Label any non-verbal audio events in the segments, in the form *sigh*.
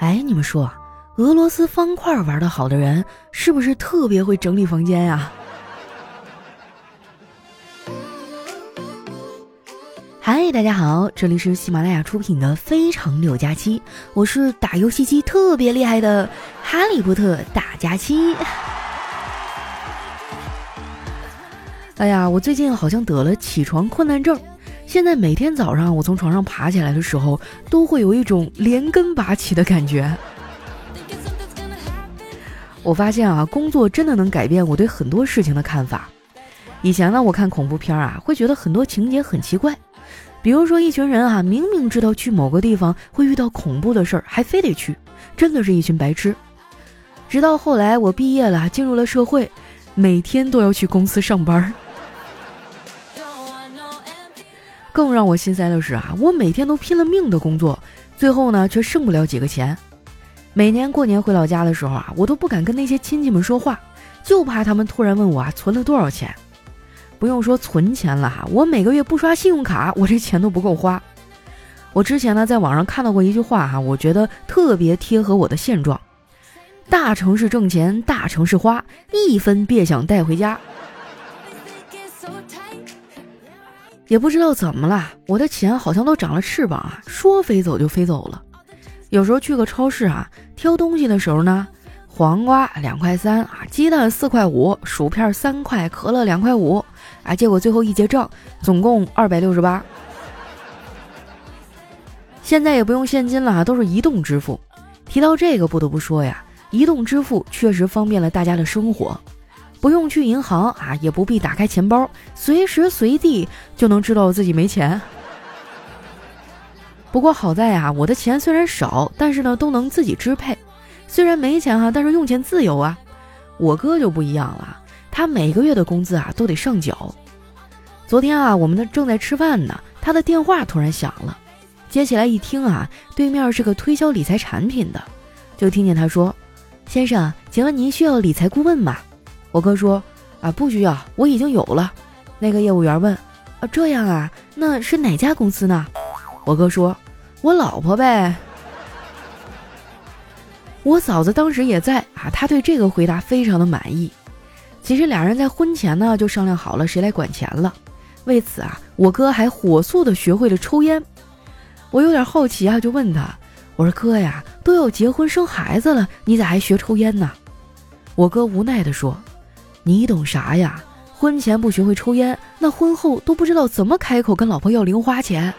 哎，你们说，俄罗斯方块玩的好的人，是不是特别会整理房间呀？嗨，大家好，这里是喜马拉雅出品的《非常六加七》，我是打游戏机特别厉害的哈利波特大假期。哎呀，我最近好像得了起床困难症。现在每天早上我从床上爬起来的时候，都会有一种连根拔起的感觉。我发现啊，工作真的能改变我对很多事情的看法。以前呢，我看恐怖片啊，会觉得很多情节很奇怪，比如说一群人啊，明明知道去某个地方会遇到恐怖的事儿，还非得去，真的是一群白痴。直到后来我毕业了，进入了社会，每天都要去公司上班。更让我心塞的是啊，我每天都拼了命的工作，最后呢却剩不了几个钱。每年过年回老家的时候啊，我都不敢跟那些亲戚们说话，就怕他们突然问我啊存了多少钱。不用说存钱了哈，我每个月不刷信用卡，我这钱都不够花。我之前呢在网上看到过一句话哈，我觉得特别贴合我的现状：大城市挣钱，大城市花，一分别想带回家。也不知道怎么了，我的钱好像都长了翅膀啊，说飞走就飞走了。有时候去个超市啊，挑东西的时候呢，黄瓜两块三啊，鸡蛋四块五，薯片三块，可乐两块五，啊，结果最后一结账，总共二百六十八。现在也不用现金了，都是移动支付。提到这个，不得不说呀，移动支付确实方便了大家的生活。不用去银行啊，也不必打开钱包，随时随地就能知道自己没钱。不过好在啊，我的钱虽然少，但是呢都能自己支配。虽然没钱哈，但是用钱自由啊。我哥就不一样了，他每个月的工资啊都得上缴。昨天啊，我们的正在吃饭呢，他的电话突然响了，接起来一听啊，对面是个推销理财产品的，就听见他说：“先生，请问您需要理财顾问吗？”我哥说：“啊，不需要，我已经有了。”那个业务员问：“啊，这样啊？那是哪家公司呢？”我哥说：“我老婆呗。”我嫂子当时也在啊，她对这个回答非常的满意。其实俩人在婚前呢就商量好了谁来管钱了。为此啊，我哥还火速的学会了抽烟。我有点好奇啊，就问他：“我说哥呀，都要结婚生孩子了，你咋还学抽烟呢？”我哥无奈的说。你懂啥呀？婚前不学会抽烟，那婚后都不知道怎么开口跟老婆要零花钱。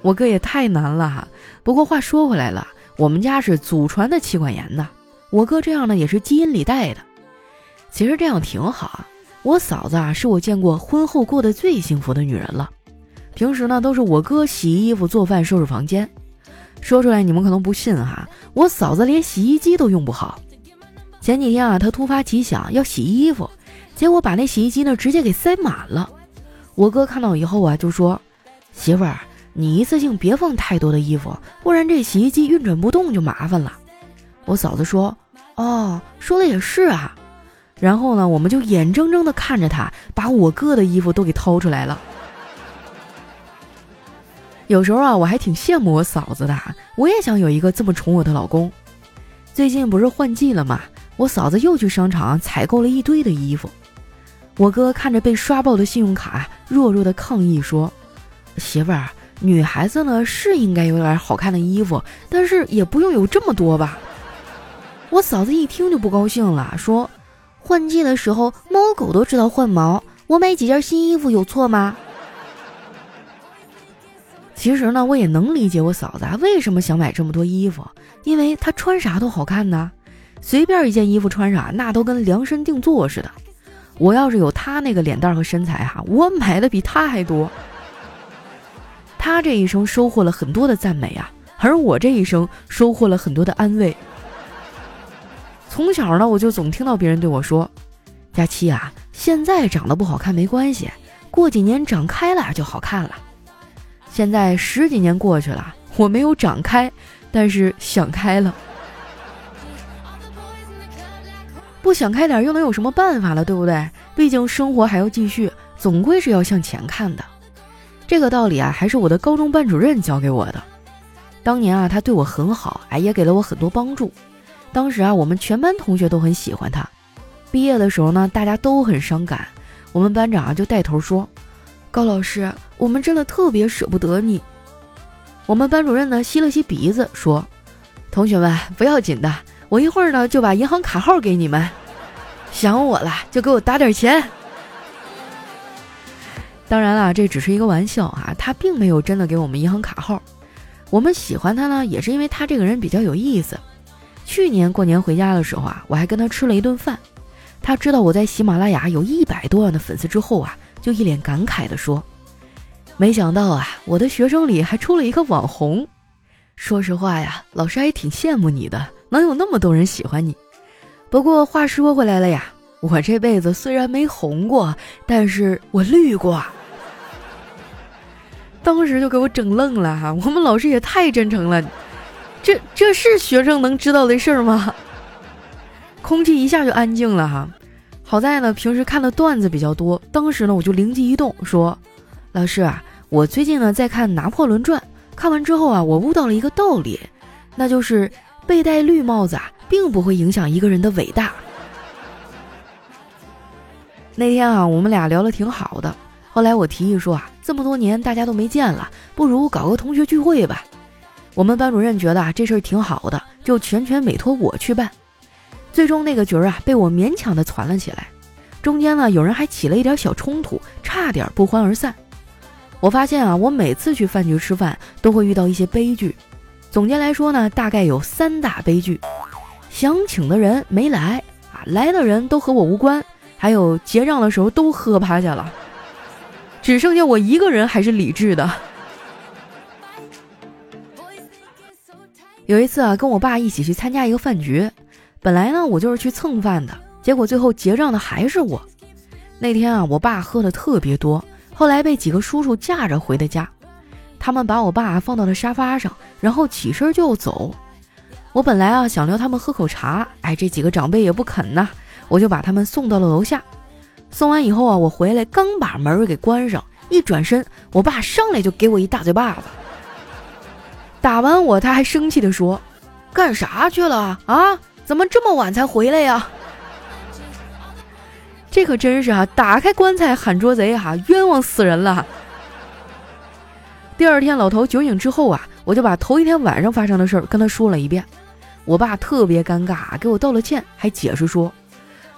我哥也太难了哈。不过话说回来了，我们家是祖传的妻管严的，我哥这样呢也是基因里带的。其实这样挺好。我嫂子啊是我见过婚后过得最幸福的女人了。平时呢都是我哥洗衣服、做饭、收拾房间。说出来你们可能不信哈，我嫂子连洗衣机都用不好。前几天啊，他突发奇想要洗衣服，结果把那洗衣机呢直接给塞满了。我哥看到以后啊，就说：“媳妇儿，你一次性别放太多的衣服，不然这洗衣机运转不动就麻烦了。”我嫂子说：“哦，说的也是啊。”然后呢，我们就眼睁睁地看着他把我哥的衣服都给掏出来了。有时候啊，我还挺羡慕我嫂子的，我也想有一个这么宠我的老公。最近不是换季了吗？我嫂子又去商场采购了一堆的衣服，我哥看着被刷爆的信用卡，弱弱的抗议说：“媳妇儿，女孩子呢是应该有点好看的衣服，但是也不用有这么多吧。”我嫂子一听就不高兴了，说：“换季的时候猫狗都知道换毛，我买几件新衣服有错吗？”其实呢，我也能理解我嫂子为什么想买这么多衣服，因为她穿啥都好看呢。随便一件衣服穿上，那都跟量身定做似的。我要是有她那个脸蛋和身材哈，我买的比她还多。她这一生收获了很多的赞美啊，而我这一生收获了很多的安慰。从小呢，我就总听到别人对我说：“佳期啊，现在长得不好看没关系，过几年长开了就好看了。”现在十几年过去了，我没有长开，但是想开了。不想开点又能有什么办法了，对不对？毕竟生活还要继续，总归是要向前看的。这个道理啊，还是我的高中班主任教给我的。当年啊，他对我很好，哎，也给了我很多帮助。当时啊，我们全班同学都很喜欢他。毕业的时候呢，大家都很伤感。我们班长啊就带头说：“高老师，我们真的特别舍不得你。”我们班主任呢吸了吸鼻子说：“同学们不要紧的，我一会儿呢就把银行卡号给你们。想我了就给我打点钱。”当然了，这只是一个玩笑啊，他并没有真的给我们银行卡号。我们喜欢他呢，也是因为他这个人比较有意思。去年过年回家的时候啊，我还跟他吃了一顿饭。他知道我在喜马拉雅有一百多万的粉丝之后啊，就一脸感慨地说：“没想到啊，我的学生里还出了一个网红。说实话呀，老师还挺羡慕你的，能有那么多人喜欢你。不过话说回来了呀，我这辈子虽然没红过，但是我绿过。”当时就给我整愣了哈，我们老师也太真诚了，这这是学生能知道的事儿吗？空气一下就安静了哈，好在呢，平时看的段子比较多。当时呢，我就灵机一动说：“老师啊，我最近呢在看《拿破仑传》，看完之后啊，我悟到了一个道理，那就是被戴绿帽子啊，并不会影响一个人的伟大。”那天啊，我们俩聊得挺好的。后来我提议说啊，这么多年大家都没见了，不如搞个同学聚会吧。我们班主任觉得啊，这事儿挺好的，就全权委托我去办。最终那个局儿啊，被我勉强的攒了起来。中间呢，有人还起了一点小冲突，差点不欢而散。我发现啊，我每次去饭局吃饭，都会遇到一些悲剧。总结来说呢，大概有三大悲剧：想请的人没来啊，来的人都和我无关，还有结账的时候都喝趴下了，只剩下我一个人还是理智的。有一次啊，跟我爸一起去参加一个饭局。本来呢，我就是去蹭饭的，结果最后结账的还是我。那天啊，我爸喝的特别多，后来被几个叔叔架着回的家。他们把我爸放到了沙发上，然后起身就走。我本来啊想留他们喝口茶，哎，这几个长辈也不肯呐，我就把他们送到了楼下。送完以后啊，我回来刚把门给关上，一转身，我爸上来就给我一大嘴巴子。打完我，他还生气地说：“干啥去了啊？”怎么这么晚才回来呀？这可真是啊！打开棺材喊捉贼哈，冤枉死人了。第二天老头酒醒之后啊，我就把头一天晚上发生的事儿跟他说了一遍。我爸特别尴尬，给我道了歉，还解释说：“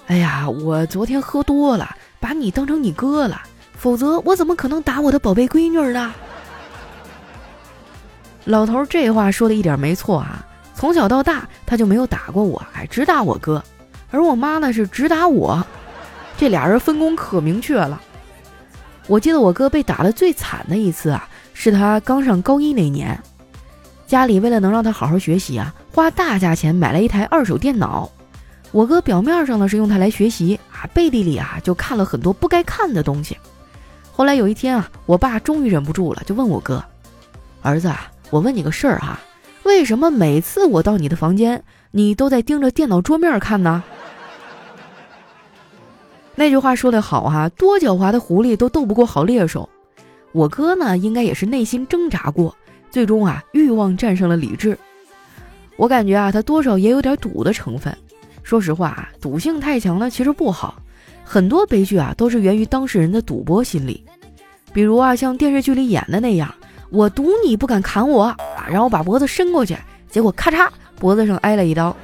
哎呀，我昨天喝多了，把你当成你哥了，否则我怎么可能打我的宝贝闺女呢？”老头这话说的一点没错啊。从小到大，他就没有打过我，还只打我哥，而我妈呢是只打我，这俩人分工可明确了。我记得我哥被打的最惨的一次啊，是他刚上高一那年，家里为了能让他好好学习啊，花大价钱买了一台二手电脑。我哥表面上呢是用它来学习啊，背地里啊就看了很多不该看的东西。后来有一天啊，我爸终于忍不住了，就问我哥：“儿子，啊，我问你个事儿哈。”为什么每次我到你的房间，你都在盯着电脑桌面看呢？那句话说得好哈，多狡猾的狐狸都斗不过好猎手。我哥呢，应该也是内心挣扎过，最终啊，欲望战胜了理智。我感觉啊，他多少也有点赌的成分。说实话啊，赌性太强了，其实不好。很多悲剧啊，都是源于当事人的赌博心理。比如啊，像电视剧里演的那样。我赌你不敢砍我啊！然后把脖子伸过去，结果咔嚓，脖子上挨了一刀。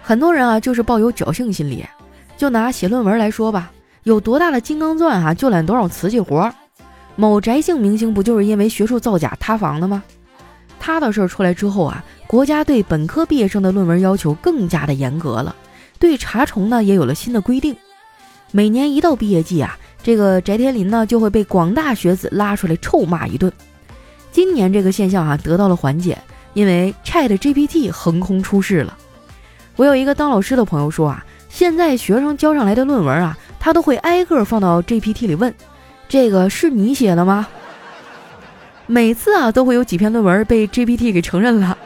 很多人啊，就是抱有侥幸心理。就拿写论文来说吧，有多大的金刚钻啊，就揽多少瓷器活。某翟姓明星不就是因为学术造假塌房的吗？他的事儿出来之后啊，国家对本科毕业生的论文要求更加的严格了，对查重呢也有了新的规定。每年一到毕业季啊。这个翟天临呢，就会被广大学子拉出来臭骂一顿。今年这个现象啊，得到了缓解，因为 Chat GPT 横空出世了。我有一个当老师的朋友说啊，现在学生交上来的论文啊，他都会挨个放到 GPT 里问：“这个是你写的吗？”每次啊，都会有几篇论文被 GPT 给承认了。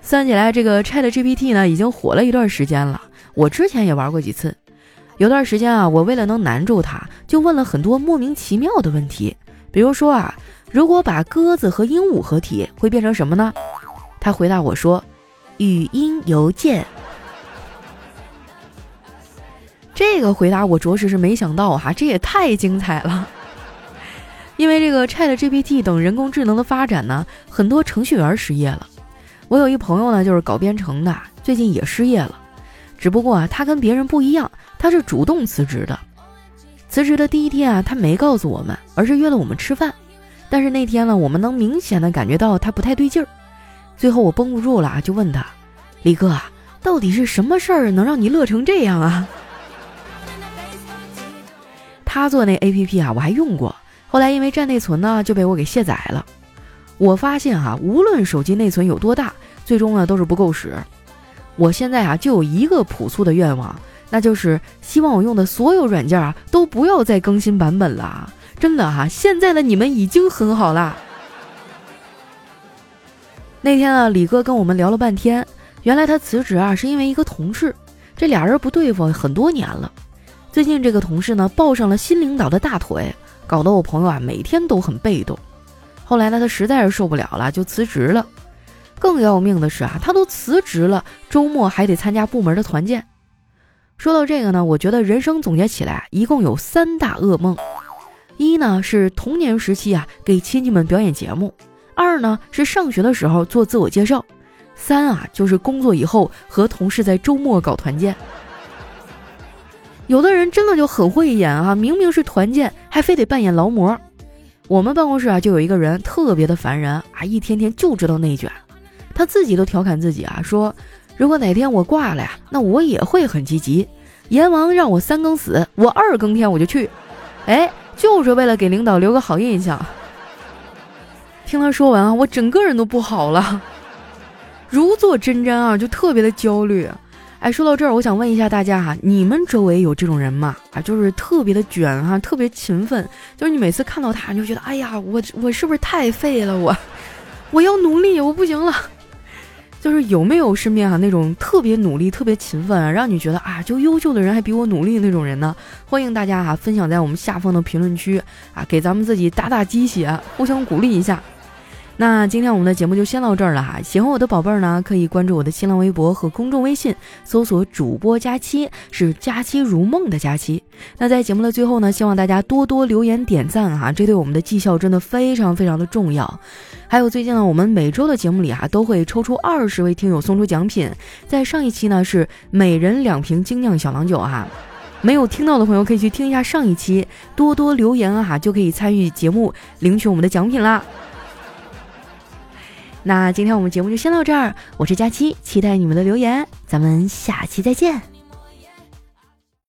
算起来，这个 Chat GPT 呢，已经火了一段时间了。我之前也玩过几次。有段时间啊，我为了能难住他，就问了很多莫名其妙的问题，比如说啊，如果把鸽子和鹦鹉合体，会变成什么呢？他回答我说：“语音邮件。”这个回答我着实是没想到哈，这也太精彩了。因为这个 Chat GPT 等人工智能的发展呢，很多程序员失业了。我有一朋友呢，就是搞编程的，最近也失业了。只不过啊，他跟别人不一样，他是主动辞职的。辞职的第一天啊，他没告诉我们，而是约了我们吃饭。但是那天呢，我们能明显的感觉到他不太对劲儿。最后我绷不住了，就问他：“李哥啊，到底是什么事儿能让你乐成这样啊？”他做那 A P P 啊，我还用过。后来因为占内存呢，就被我给卸载了。我发现啊，无论手机内存有多大，最终呢都是不够使。我现在啊就有一个朴素的愿望，那就是希望我用的所有软件啊都不要再更新版本了。真的哈，现在的你们已经很好啦。那天啊，李哥跟我们聊了半天，原来他辞职啊是因为一个同事，这俩人不对付很多年了。最近这个同事呢抱上了新领导的大腿。搞得我朋友啊每天都很被动，后来呢他实在是受不了了，就辞职了。更要命的是啊，他都辞职了，周末还得参加部门的团建。说到这个呢，我觉得人生总结起来一共有三大噩梦：一呢是童年时期啊给亲戚们表演节目；二呢是上学的时候做自我介绍；三啊就是工作以后和同事在周末搞团建。有的人真的就很会演啊，明明是团建，还非得扮演劳模。我们办公室啊，就有一个人特别的烦人啊，一天天就知道内卷。他自己都调侃自己啊，说如果哪天我挂了呀，那我也会很积极。阎王让我三更死，我二更天我就去。哎，就是为了给领导留个好印象。听他说完啊，我整个人都不好了，如坐针毡啊，就特别的焦虑。哎，说到这儿，我想问一下大家哈，你们周围有这种人吗？啊，就是特别的卷哈，特别勤奋，就是你每次看到他，你就觉得，哎呀，我我是不是太废了？我 *laughs* 我要努力，我不行了。*laughs* 就是有没有身边啊那种特别努力、特别勤奋，啊让你觉得啊，就优秀的人还比我努力那种人呢？欢迎大家哈分享在我们下方的评论区啊，给咱们自己打打鸡血，互相鼓励一下。那今天我们的节目就先到这儿了哈，喜欢我的宝贝儿呢，可以关注我的新浪微博和公众微信，搜索主播佳期，是佳期如梦的佳期。那在节目的最后呢，希望大家多多留言点赞哈，这对我们的绩效真的非常非常的重要。还有最近呢，我们每周的节目里哈，都会抽出二十位听友送出奖品，在上一期呢是每人两瓶精酿小郎酒哈，没有听到的朋友可以去听一下上一期，多多留言啊哈，就可以参与节目领取我们的奖品啦。那今天我们节目就先到这儿，我是佳期，期待你们的留言，咱们下期再见。